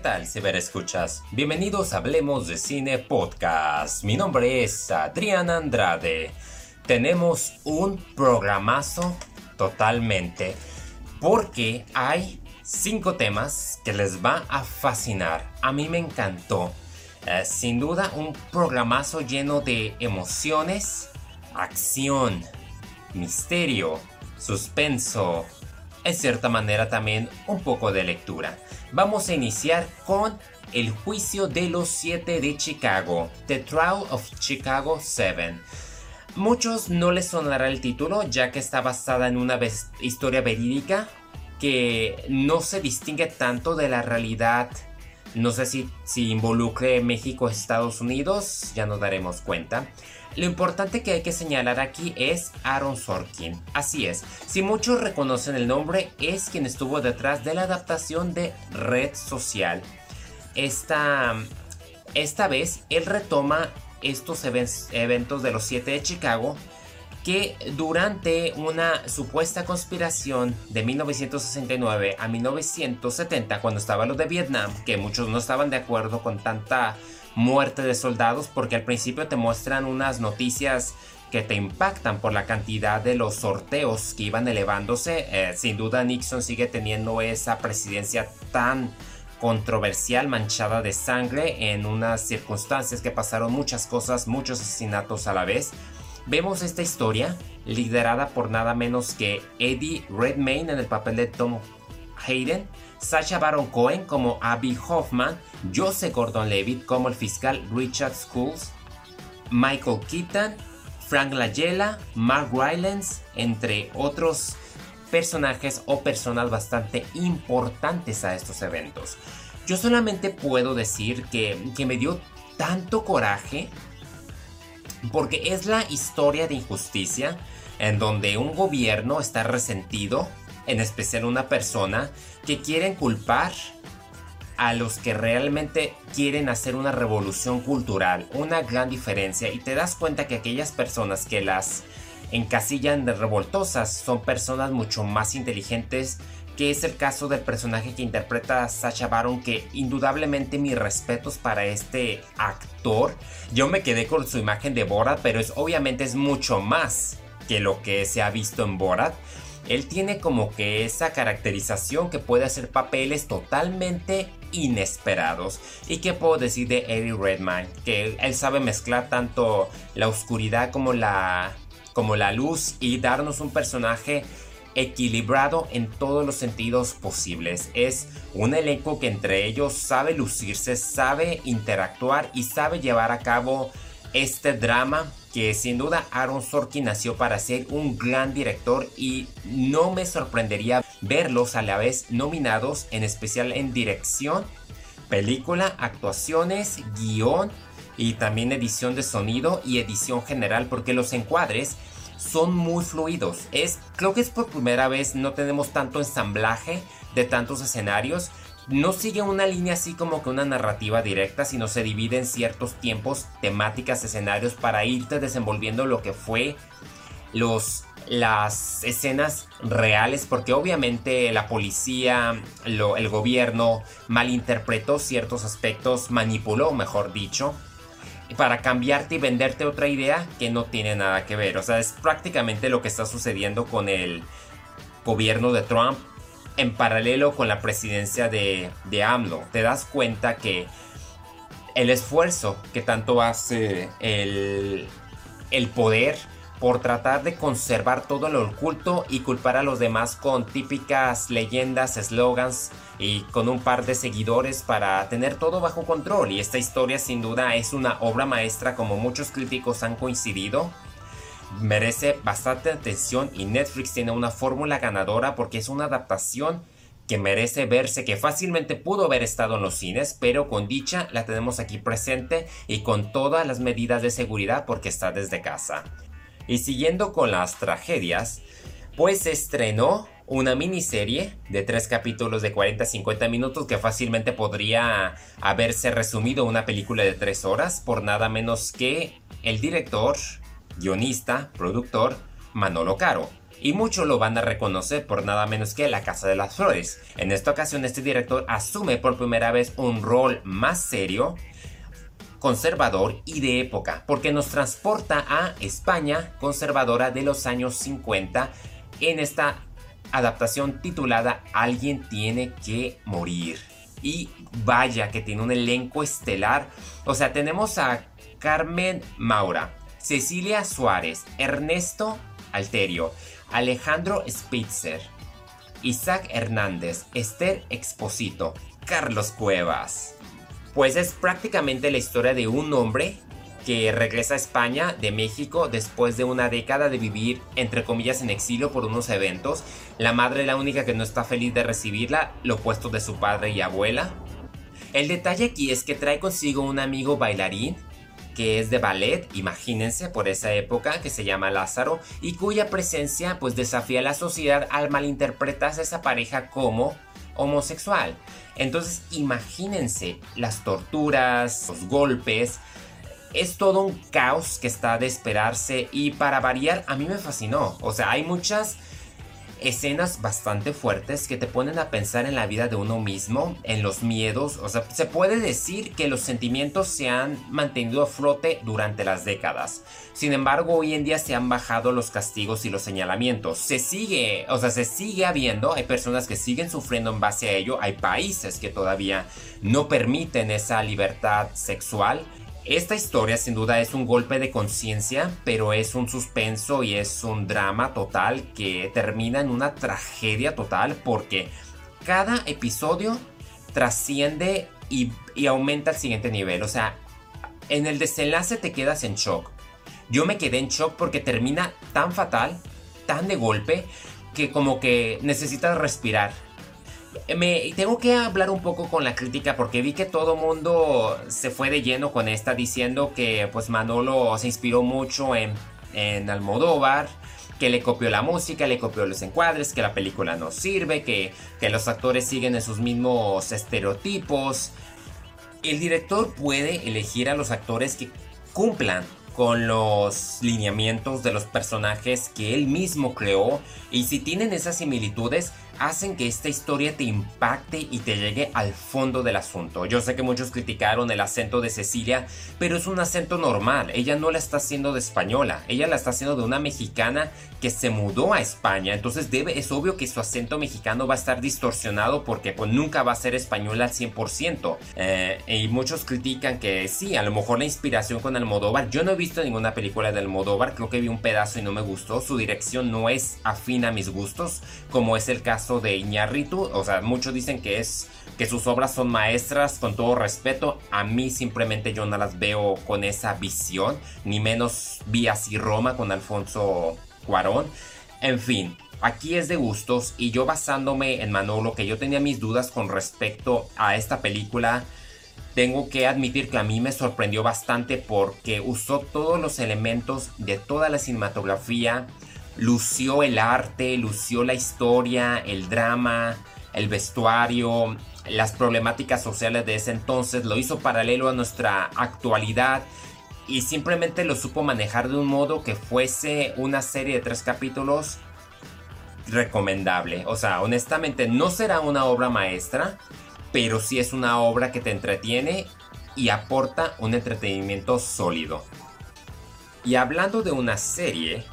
¿Qué tal, ciberescuchas? Bienvenidos a Hablemos de Cine Podcast. Mi nombre es Adrián Andrade. Tenemos un programazo totalmente porque hay cinco temas que les va a fascinar. A mí me encantó. Eh, sin duda un programazo lleno de emociones, acción, misterio, suspenso, en cierta manera también un poco de lectura. Vamos a iniciar con El juicio de los siete de Chicago, The Trial of Chicago 7. Muchos no les sonará el título ya que está basada en una historia verídica que no se distingue tanto de la realidad. No sé si, si involucre México Estados Unidos, ya nos daremos cuenta. Lo importante que hay que señalar aquí es Aaron Sorkin. Así es, si muchos reconocen el nombre, es quien estuvo detrás de la adaptación de Red Social. Esta, esta vez él retoma estos eventos de los 7 de Chicago que durante una supuesta conspiración de 1969 a 1970, cuando estaba lo de Vietnam, que muchos no estaban de acuerdo con tanta muerte de soldados porque al principio te muestran unas noticias que te impactan por la cantidad de los sorteos que iban elevándose. Eh, sin duda Nixon sigue teniendo esa presidencia tan controversial, manchada de sangre, en unas circunstancias que pasaron muchas cosas, muchos asesinatos a la vez. Vemos esta historia liderada por nada menos que Eddie Redmayne en el papel de Tom Hayden, Sacha Baron Cohen como Abby Hoffman, Joseph Gordon-Levitt como el fiscal Richard Schools, Michael Keaton, Frank Langella, Mark Rylance, entre otros personajes o personas bastante importantes a estos eventos. Yo solamente puedo decir que, que me dio tanto coraje porque es la historia de injusticia en donde un gobierno está resentido en especial una persona, que quieren culpar a los que realmente quieren hacer una revolución cultural, una gran diferencia, y te das cuenta que aquellas personas que las encasillan de revoltosas son personas mucho más inteligentes, que es el caso del personaje que interpreta Sacha Baron, que indudablemente mis respetos para este actor. Yo me quedé con su imagen de Borat, pero es obviamente es mucho más que lo que se ha visto en Borat él tiene como que esa caracterización que puede hacer papeles totalmente inesperados. ¿Y qué puedo decir de Eddie Redmayne? Que él sabe mezclar tanto la oscuridad como la, como la luz y darnos un personaje equilibrado en todos los sentidos posibles. Es un elenco que entre ellos sabe lucirse, sabe interactuar y sabe llevar a cabo este drama que sin duda Aaron Sorkin nació para ser un gran director y no me sorprendería verlos a la vez nominados en especial en dirección, película, actuaciones, guion y también edición de sonido y edición general porque los encuadres son muy fluidos. Es, creo que es por primera vez no tenemos tanto ensamblaje de tantos escenarios, no sigue una línea así como que una narrativa directa, sino se divide en ciertos tiempos, temáticas, escenarios para irte desenvolviendo lo que fue los las escenas reales porque obviamente la policía, el gobierno malinterpretó ciertos aspectos, manipuló, mejor dicho, para cambiarte y venderte otra idea que no tiene nada que ver. O sea, es prácticamente lo que está sucediendo con el gobierno de Trump en paralelo con la presidencia de, de AMLO. Te das cuenta que el esfuerzo que tanto hace el, el poder por tratar de conservar todo lo oculto y culpar a los demás con típicas leyendas, eslogans y con un par de seguidores para tener todo bajo control. Y esta historia sin duda es una obra maestra como muchos críticos han coincidido merece bastante atención y Netflix tiene una fórmula ganadora porque es una adaptación que merece verse, que fácilmente pudo haber estado en los cines, pero con dicha la tenemos aquí presente y con todas las medidas de seguridad porque está desde casa. Y siguiendo con las tragedias, pues estrenó una miniserie de tres capítulos de 40-50 minutos que fácilmente podría haberse resumido una película de tres horas por nada menos que el director guionista, productor Manolo Caro. y muchos lo van a reconocer por nada menos que La Casa de las Flores. En esta ocasión este director asume por primera vez un rol más serio, conservador y de época, porque nos transporta a España conservadora de los años 50 en esta adaptación titulada Alguien tiene que morir. Y vaya que tiene un elenco estelar. O sea, tenemos a Carmen Maura, Cecilia Suárez, Ernesto Alterio, Alejandro Spitzer, Isaac Hernández, Esther Exposito, Carlos Cuevas. Pues es prácticamente la historia de un hombre que regresa a España de México después de una década de vivir entre comillas en exilio por unos eventos. La madre es la única que no está feliz de recibirla, lo opuesto de su padre y abuela. El detalle aquí es que trae consigo un amigo bailarín que es de ballet, imagínense, por esa época, que se llama Lázaro, y cuya presencia pues desafía a la sociedad al malinterpretarse esa pareja como homosexual. Entonces imagínense las torturas, los golpes, es todo un caos que está de esperarse y para variar a mí me fascinó. O sea, hay muchas escenas bastante fuertes que te ponen a pensar en la vida de uno mismo, en los miedos, o sea, se puede decir que los sentimientos se han mantenido a flote durante las décadas. Sin embargo, hoy en día se han bajado los castigos y los señalamientos. Se sigue, o sea, se sigue habiendo, hay personas que siguen sufriendo en base a ello, hay países que todavía no permiten esa libertad sexual esta historia sin duda es un golpe de conciencia, pero es un suspenso y es un drama total que termina en una tragedia total porque cada episodio trasciende y, aumenta al siguiente nivel. O sea, en el desenlace te quedas en shock. Yo me quedé en shock porque termina tan fatal, tan de golpe, que como que necesitas respirar me tengo que hablar un poco con la crítica porque vi que todo mundo se fue de lleno con esta diciendo que pues Manolo se inspiró mucho en, en Almodóvar, que le copió la música, le copió los encuadres, que la película no sirve, que, que los actores siguen en sus mismos estereotipos. El director puede elegir a los actores que cumplan con los lineamientos de los personajes que él mismo creó y si tienen esas similitudes hacen que esta historia te impacte y te llegue al fondo del asunto. Yo sé que muchos criticaron el acento de Cecilia, pero es un acento normal. Ella no la está haciendo de española, ella la está haciendo de una mexicana que se mudó a España. Entonces debe, es obvio que su acento mexicano va a estar distorsionado porque pues nunca va a ser española al 100%. Eh, y muchos critican que sí, a lo mejor la inspiración con Almodóvar. Yo no he visto ninguna película de Almodóvar, creo que vi un pedazo y no me gustó. Su dirección no es afín a mis gustos, como es el caso de Iñárritu, o sea, muchos dicen que es que sus obras son maestras, con todo respeto, a mí simplemente yo no las veo con esa visión, ni menos vi así Roma con Alfonso Cuarón. En fin, aquí es de gustos y yo basándome en Manolo, que yo tenía mis dudas con respecto a esta película, tengo que admitir que a mí me sorprendió bastante porque usó todos los elementos de toda la cinematografía, lució el arte, lució la historia, el drama, el vestuario, las problemáticas sociales de ese entonces, lo hizo paralelo a nuestra actualidad y simplemente lo supo manejar de un modo que fuese una serie de tres capítulos recomendable. O sea, honestamente no será una obra maestra, pero sí es una obra que te entretiene y aporta un entretenimiento sólido. Y hablando de una serie,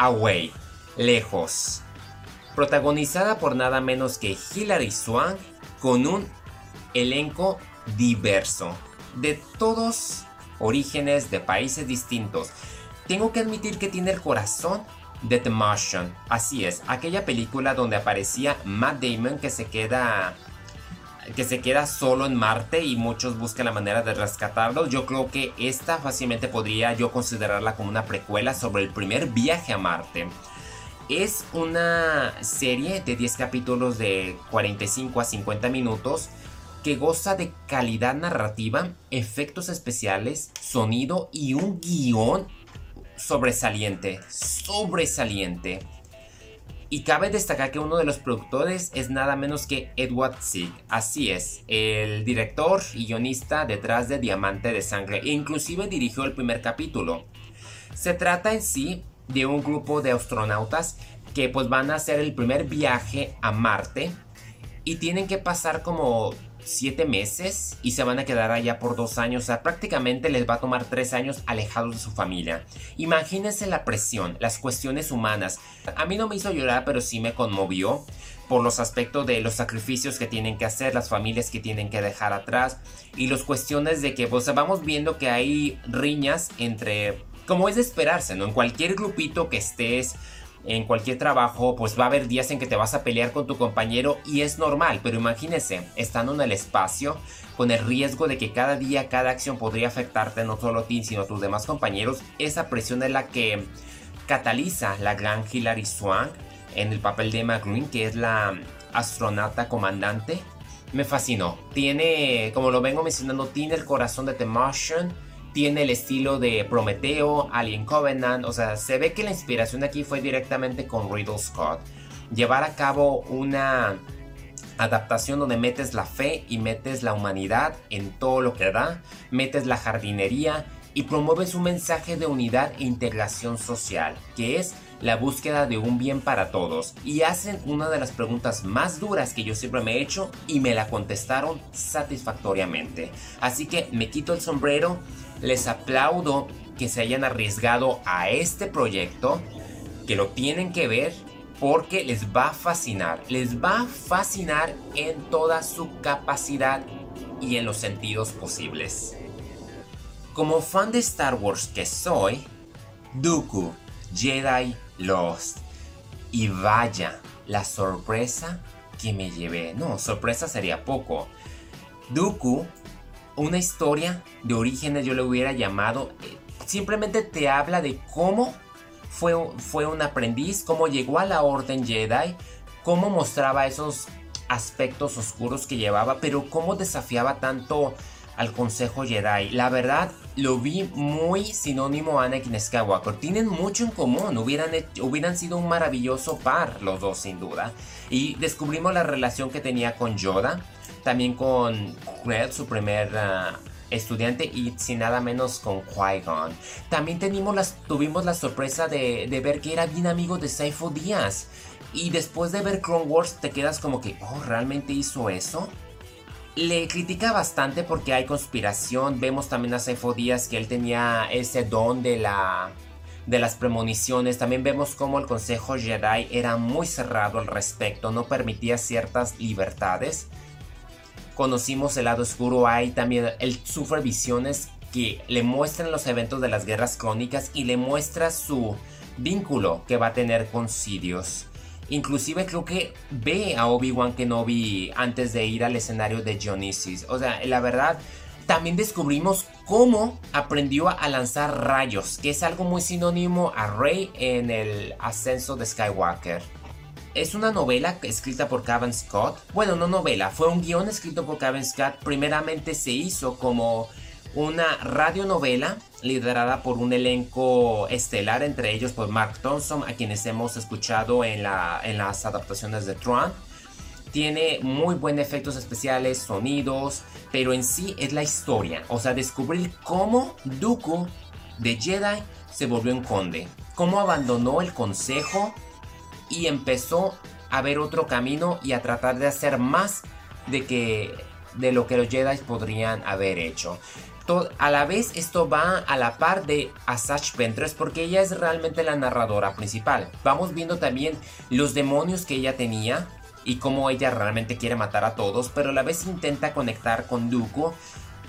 Away, lejos. Protagonizada por nada menos que Hilary Swank con un elenco diverso, de todos orígenes, de países distintos. Tengo que admitir que tiene el corazón de The Martian. Así es, aquella película donde aparecía Matt Damon que se queda que se queda solo en Marte y muchos buscan la manera de rescatarlo. Yo creo que esta fácilmente podría yo considerarla como una precuela sobre el primer viaje a Marte. Es una serie de 10 capítulos de 45 a 50 minutos que goza de calidad narrativa, efectos especiales, sonido y un guion sobresaliente, sobresaliente. Y cabe destacar que uno de los productores es nada menos que Edward Sieg. Así es, el director y guionista detrás de Diamante de Sangre. E inclusive dirigió el primer capítulo. Se trata en sí de un grupo de astronautas que pues van a hacer el primer viaje a Marte y tienen que pasar como siete meses y se van a quedar allá por dos años. O sea, prácticamente les va a tomar tres años alejados de su familia. Imagínense la presión, las cuestiones humanas. A mí no me hizo llorar, pero sí me conmovió por los aspectos de los sacrificios que tienen que hacer, las familias que tienen que dejar atrás y las cuestiones de que pues vamos viendo que hay riñas entre, como es de esperarse, ¿no? En cualquier grupito que estés, en cualquier trabajo, pues va a haber días en que te vas a pelear con tu compañero y es normal, pero imagínese, estando en el espacio, con el riesgo de que cada día, cada acción podría afectarte no solo a ti, sino a tus demás compañeros, esa presión es la que cataliza la gran Hilary Swank en el papel de Emma Green, que es la astronauta comandante. Me fascinó. Tiene, como lo vengo mencionando, tiene el corazón de The Martian tiene el estilo de Prometeo, Alien Covenant, o sea, se ve que la inspiración aquí fue directamente con Riddle Scott. Llevar a cabo una adaptación donde metes la fe y metes la humanidad en todo lo que da, metes la jardinería y promueves un mensaje de unidad e integración social, que es la búsqueda de un bien para todos. Y hacen una de las preguntas más duras que yo siempre me he hecho y me la contestaron satisfactoriamente. Así que me quito el sombrero les aplaudo que se hayan arriesgado a este proyecto, que lo tienen que ver porque les va a fascinar, les va a fascinar en toda su capacidad y en los sentidos posibles. Como fan de Star Wars que soy, Dooku, Jedi Lost. Y vaya, la sorpresa que me llevé. No, sorpresa sería poco. Dooku una historia de orígenes yo le hubiera llamado. Eh, simplemente te habla de cómo fue, fue un aprendiz, cómo llegó a la Orden Jedi, cómo mostraba esos aspectos oscuros que llevaba, pero cómo desafiaba tanto al Consejo Jedi. La verdad, lo vi muy sinónimo a Anakin Skywalker. Tienen mucho en común, hubieran, hubieran sido un maravilloso par los dos sin duda. Y descubrimos la relación que tenía con Yoda también con Red, su primer ah, estudiante, y sin nada menos con Qui-Gon. También tuvimos la sorpresa de, ver que era bien amigo de Saifo Díaz. Y después de ver Clone Wars te quedas como que, oh, ¿realmente hizo eso? Le critica bastante porque hay conspiración. Vemos también a Saifo Díaz que él tenía ese don de de las premoniciones. También vemos cómo el Consejo Jedi era muy cerrado al respecto, no permitía ciertas libertades conocimos el lado oscuro, hay también, él sufre visiones que le muestran los eventos de las guerras crónicas y le muestra su vínculo que va a tener con Sidious. Inclusive creo que ve a Obi-Wan Kenobi antes de ir al escenario de Dionysus. O sea, la verdad, también descubrimos cómo aprendió a lanzar rayos, que es algo muy sinónimo a Rey en el ascenso de Skywalker. Es una novela escrita por Kevin Scott. Bueno, no novela, fue un guion escrito por Kevin Scott. Primeramente se hizo como una radionovela liderada por un elenco estelar, entre ellos por Mark Thompson, a quienes hemos escuchado en, la, en las adaptaciones de Tron. Tiene muy buenos efectos especiales, sonidos, pero en sí es la historia. O sea, descubrir cómo Dooku de Jedi se volvió un conde. Cómo abandonó el consejo y empezó a ver otro camino y a tratar de hacer más de que de lo que los Jedi podrían haber hecho. a la vez esto va a la par de Asajj Ventress porque ella es realmente la narradora principal. Vamos viendo también los demonios que ella tenía y cómo ella realmente quiere matar a todos, pero a la vez intenta conectar con Dooku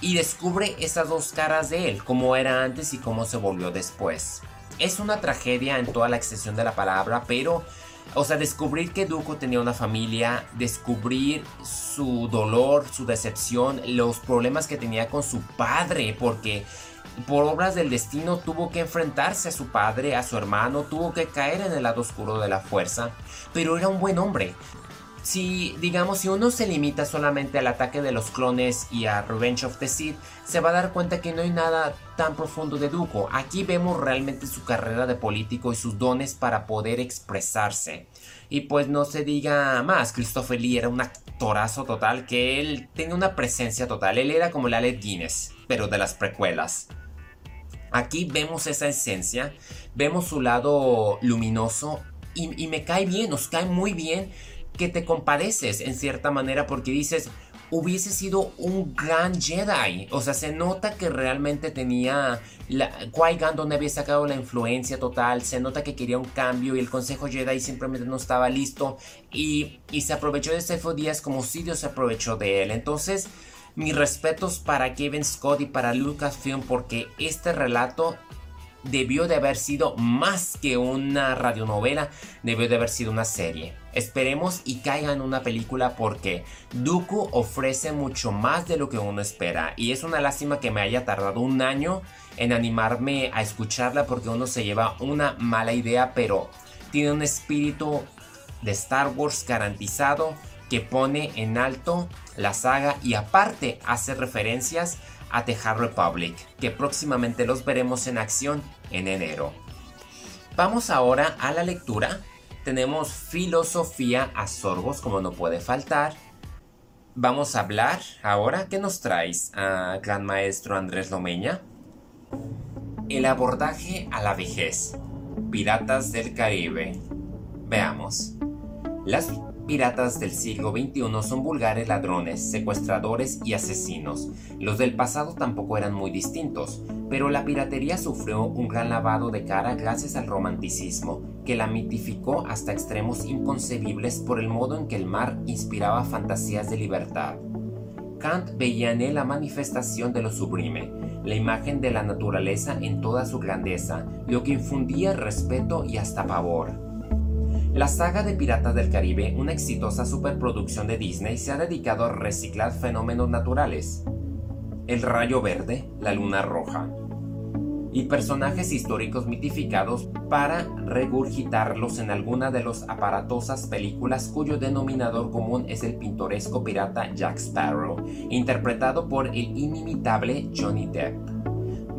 y descubre esas dos caras de él, cómo era antes y cómo se volvió después. Es una tragedia en toda la extensión de la palabra, pero o sea, descubrir que Duco tenía una familia, descubrir su dolor, su decepción, los problemas que tenía con su padre, porque por obras del destino tuvo que enfrentarse a su padre, a su hermano, tuvo que caer en el lado oscuro de la fuerza, pero era un buen hombre si, digamos, si uno se limita solamente al ataque de los clones y a Revenge of the Sith, se va a dar cuenta que no hay nada tan profundo de Dooku. Aquí vemos realmente su carrera de político y sus dones para poder expresarse. Y pues no se diga más, Christopher Lee era un actorazo total que él tenía una presencia total. Él era como el Alec Guinness, pero de las precuelas. Aquí vemos esa esencia, vemos su lado luminoso y, y me cae bien, nos cae muy bien que te compadeces en cierta manera porque dices, hubiese sido un gran Jedi. O sea, se nota que realmente tenía. La, Qui-Gon había sacado la influencia total. Se nota que quería un cambio y el Consejo Jedi simplemente no estaba listo. Y, y se aprovechó de Sefo Díaz como Dios se aprovechó de él. Entonces, mis respetos para Kevin Scott y para Lucasfilm porque este relato debió de haber sido más que una radionovela, debió de haber sido una serie. Esperemos y caiga en una película porque Dooku ofrece mucho más de lo que uno espera y es una lástima que me haya tardado un año en animarme a escucharla porque uno se lleva una mala idea pero tiene un espíritu de Star Wars garantizado que pone en alto la saga y aparte hace referencias a The Republic, que próximamente los veremos en acción en enero. Vamos ahora a la lectura. Tenemos filosofía a sorbos, como no puede faltar. Vamos a hablar ahora. ¿Qué nos traes, a gran maestro Andrés Lomeña? El abordaje a la vejez. Piratas del Caribe. Veamos. Las piratas del siglo XXI son vulgares ladrones, secuestradores y asesinos. Los del pasado tampoco eran muy distintos, pero la piratería sufrió un gran lavado de cara gracias al romanticismo, que la mitificó hasta extremos inconcebibles por el modo en que el mar inspiraba fantasías de libertad. Kant veía en él la manifestación de lo sublime, la imagen de la naturaleza en toda su grandeza, lo que infundía respeto y hasta pavor. La saga de Piratas del Caribe, una exitosa superproducción de Disney, se ha dedicado a reciclar fenómenos naturales. El rayo verde, la luna roja, y personajes históricos mitificados para regurgitarlos en alguna de las aparatosas películas cuyo denominador común es el pintoresco pirata Jack Sparrow, interpretado por el inimitable Johnny Depp.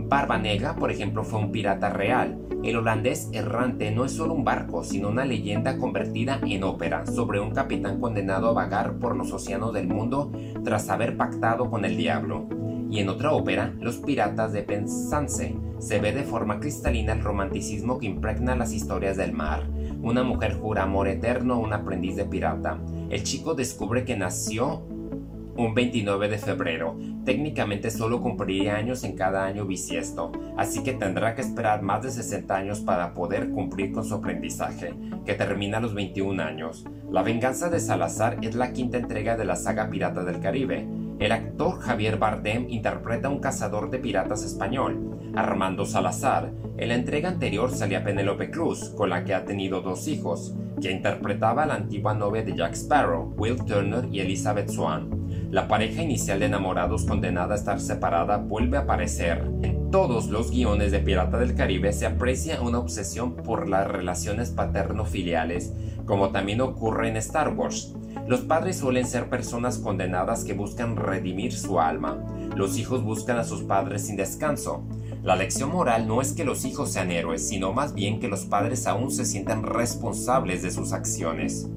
Barba Negra, por ejemplo, fue un pirata real. El holandés errante no es solo un barco, sino una leyenda convertida en ópera sobre un capitán condenado a vagar por los océanos del mundo tras haber pactado con el diablo. Y en otra ópera, Los Piratas de Penzance, se ve de forma cristalina el romanticismo que impregna las historias del mar. Una mujer jura amor eterno a un aprendiz de pirata. El chico descubre que nació un 29 de febrero. Técnicamente solo cumpliría años en cada año bisiesto, así que tendrá que esperar más de 60 años para poder cumplir con su aprendizaje, que termina a los 21 años. La venganza de Salazar es la quinta entrega de la saga Pirata del Caribe. El actor Javier Bardem interpreta a un cazador de piratas español, Armando Salazar. En la entrega anterior salía Penélope Cruz, con la que ha tenido dos hijos, que interpretaba a la antigua novia de Jack Sparrow, Will Turner y Elizabeth Swan. La pareja inicial de enamorados condenada a estar separada vuelve a aparecer. En todos los guiones de Pirata del Caribe se aprecia una obsesión por las relaciones paterno-filiales, como también ocurre en Star Wars. Los padres suelen ser personas condenadas que buscan redimir su alma. Los hijos buscan a sus padres sin descanso. La lección moral no es que los hijos sean héroes, sino más bien que los padres aún se sientan responsables de sus acciones.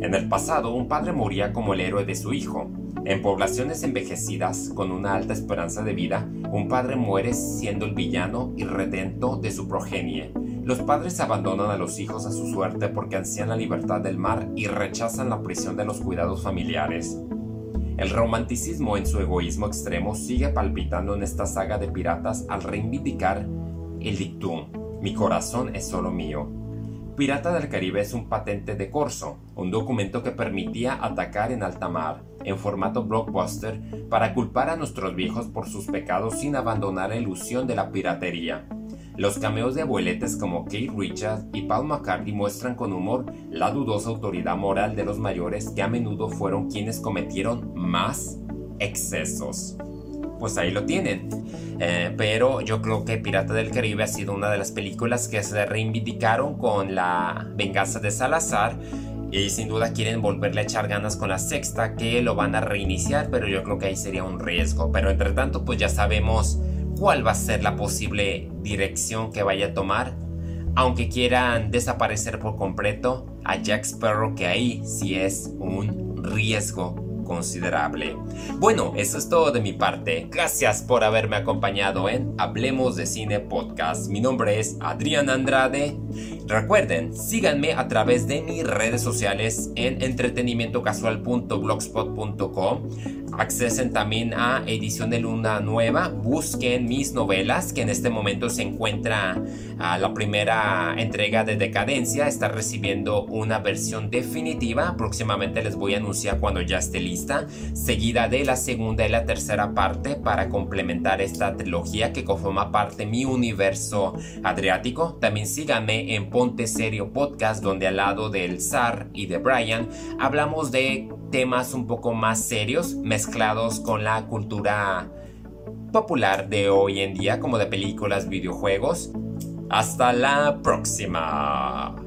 En el pasado, un padre moría como el héroe de su hijo. En poblaciones envejecidas, con una alta esperanza de vida, un padre muere siendo el villano y redento de su progenie. Los padres abandonan a los hijos a su suerte porque ansían la libertad del mar y rechazan la prisión de los cuidados familiares. El romanticismo en su egoísmo extremo sigue palpitando en esta saga de piratas al reivindicar el dictum, mi corazón es solo mío, Pirata del Caribe es un patente de corso, un documento que permitía atacar en alta mar, en formato blockbuster, para culpar a nuestros viejos por sus pecados sin abandonar la ilusión de la piratería. Los cameos de abueletes como Kate Richards y Paul McCartney muestran con humor la dudosa autoridad moral de los mayores que a menudo fueron quienes cometieron más excesos pues ahí lo tienen. Eh, pero yo creo que Pirata del Caribe ha sido una de las películas que se reivindicaron con la venganza de Salazar. Y sin duda quieren volverle a echar ganas con la sexta, que lo van a reiniciar, pero yo creo que ahí sería un riesgo. Pero entre tanto, pues ya sabemos cuál va a ser la posible dirección que vaya a tomar. Aunque quieran desaparecer por completo a Jack Sparrow, que ahí sí es un riesgo considerable. Bueno, eso es todo de mi parte. Gracias por haberme acompañado en Hablemos de Cine Podcast. Mi nombre es Adrián Andrade. Recuerden, síganme a través de mis redes sociales en entretenimientocasual.blogspot.com. Accesen también a Edición de Luna Nueva. Busquen mis novelas, que en este momento se encuentra la primera entrega de Decadencia. Está recibiendo una versión definitiva. Próximamente les voy a anunciar cuando ya esté lista. Seguida de la segunda y la tercera parte para complementar esta trilogía que conforma parte de mi universo adriático. También síganme en Ponte Serio Podcast, donde al lado del Zar y de Brian hablamos de temas un poco más serios mezclados con la cultura popular de hoy en día como de películas, videojuegos. Hasta la próxima.